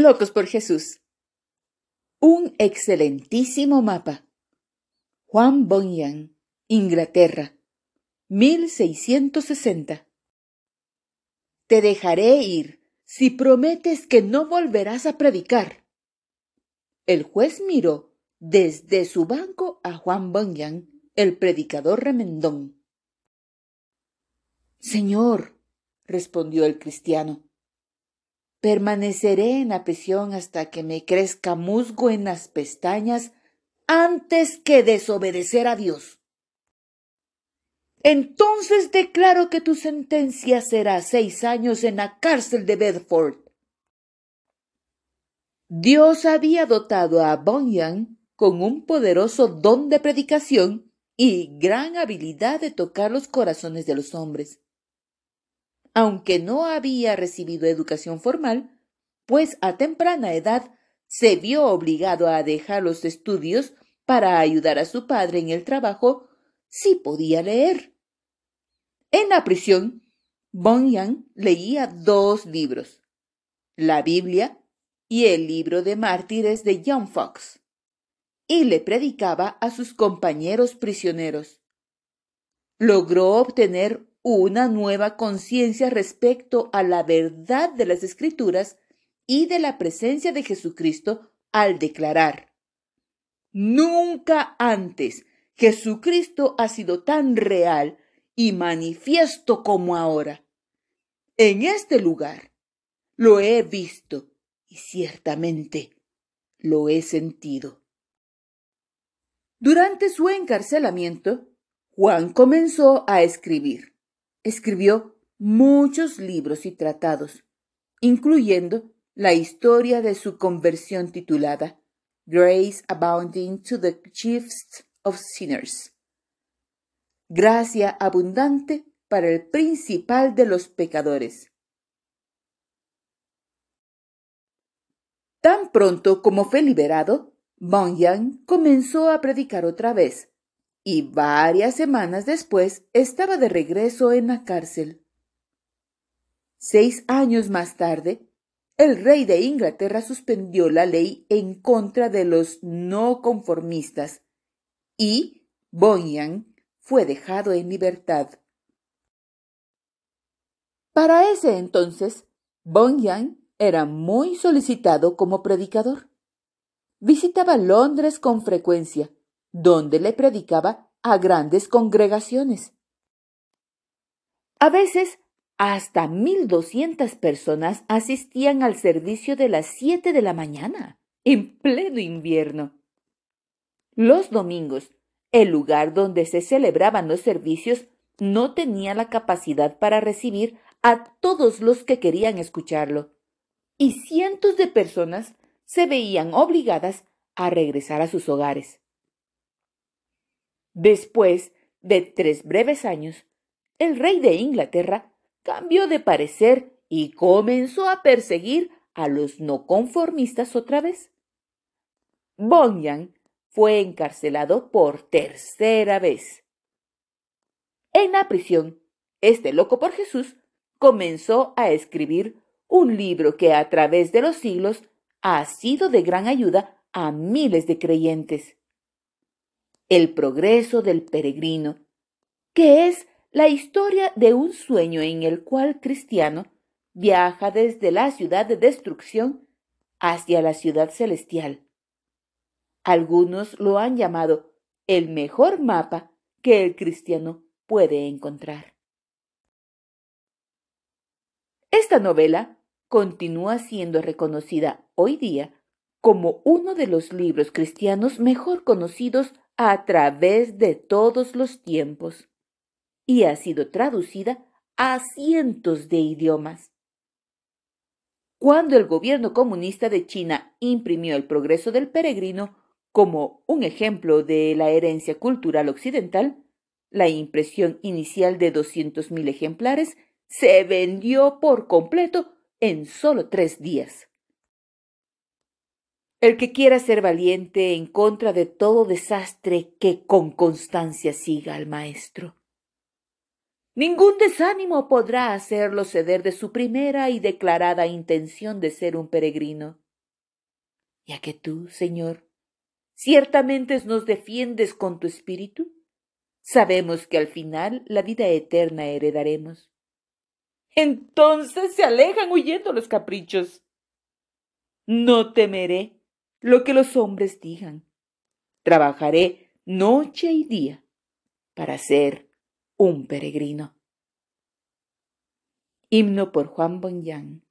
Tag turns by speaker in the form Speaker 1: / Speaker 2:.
Speaker 1: Locos por Jesús. Un excelentísimo mapa. Juan Bunyan, Inglaterra, 1660. Te dejaré ir si prometes que no volverás a predicar. El juez miró desde su banco a Juan Bunyan, el predicador remendón. Señor, respondió el cristiano, permaneceré en la prisión hasta que me crezca musgo en las pestañas antes que desobedecer a Dios. Entonces declaro que tu sentencia será seis años en la cárcel de Bedford. Dios había dotado a Bunyan con un poderoso don de predicación y gran habilidad de tocar los corazones de los hombres aunque no había recibido educación formal, pues a temprana edad se vio obligado a dejar los estudios para ayudar a su padre en el trabajo si podía leer. En la prisión, Bunyan leía dos libros, la Biblia y el libro de mártires de John Fox, y le predicaba a sus compañeros prisioneros. Logró obtener una nueva conciencia respecto a la verdad de las escrituras y de la presencia de Jesucristo al declarar, Nunca antes Jesucristo ha sido tan real y manifiesto como ahora. En este lugar lo he visto y ciertamente lo he sentido. Durante su encarcelamiento, Juan comenzó a escribir escribió muchos libros y tratados, incluyendo la historia de su conversión titulada Grace Abounding to the Chiefs of Sinners. Gracia abundante para el principal de los pecadores. Tan pronto como fue liberado, Bunyan comenzó a predicar otra vez y varias semanas después estaba de regreso en la cárcel. Seis años más tarde, el rey de Inglaterra suspendió la ley en contra de los no conformistas y Bunyan fue dejado en libertad. Para ese entonces, Bunyan era muy solicitado como predicador. Visitaba Londres con frecuencia donde le predicaba a grandes congregaciones. A veces, hasta mil doscientas personas asistían al servicio de las siete de la mañana, en pleno invierno. Los domingos, el lugar donde se celebraban los servicios no tenía la capacidad para recibir a todos los que querían escucharlo, y cientos de personas se veían obligadas a regresar a sus hogares. Después de tres breves años, el rey de Inglaterra cambió de parecer y comenzó a perseguir a los no conformistas otra vez. Bunyan fue encarcelado por tercera vez. En la prisión, este loco por Jesús comenzó a escribir un libro que a través de los siglos ha sido de gran ayuda a miles de creyentes el progreso del peregrino, que es la historia de un sueño en el cual Cristiano viaja desde la ciudad de destrucción hacia la ciudad celestial. Algunos lo han llamado el mejor mapa que el cristiano puede encontrar. Esta novela continúa siendo reconocida hoy día como uno de los libros cristianos mejor conocidos a través de todos los tiempos y ha sido traducida a cientos de idiomas. Cuando el gobierno comunista de China imprimió el progreso del peregrino como un ejemplo de la herencia cultural occidental, la impresión inicial de 200.000 ejemplares se vendió por completo en solo tres días. El que quiera ser valiente en contra de todo desastre que con constancia siga al Maestro. Ningún desánimo podrá hacerlo ceder de su primera y declarada intención de ser un peregrino. ya que tú, Señor, ciertamente nos defiendes con tu espíritu, sabemos que al final la vida eterna heredaremos. Entonces se alejan huyendo los caprichos. No temeré lo que los hombres digan. Trabajaré noche y día para ser un peregrino. Himno por Juan.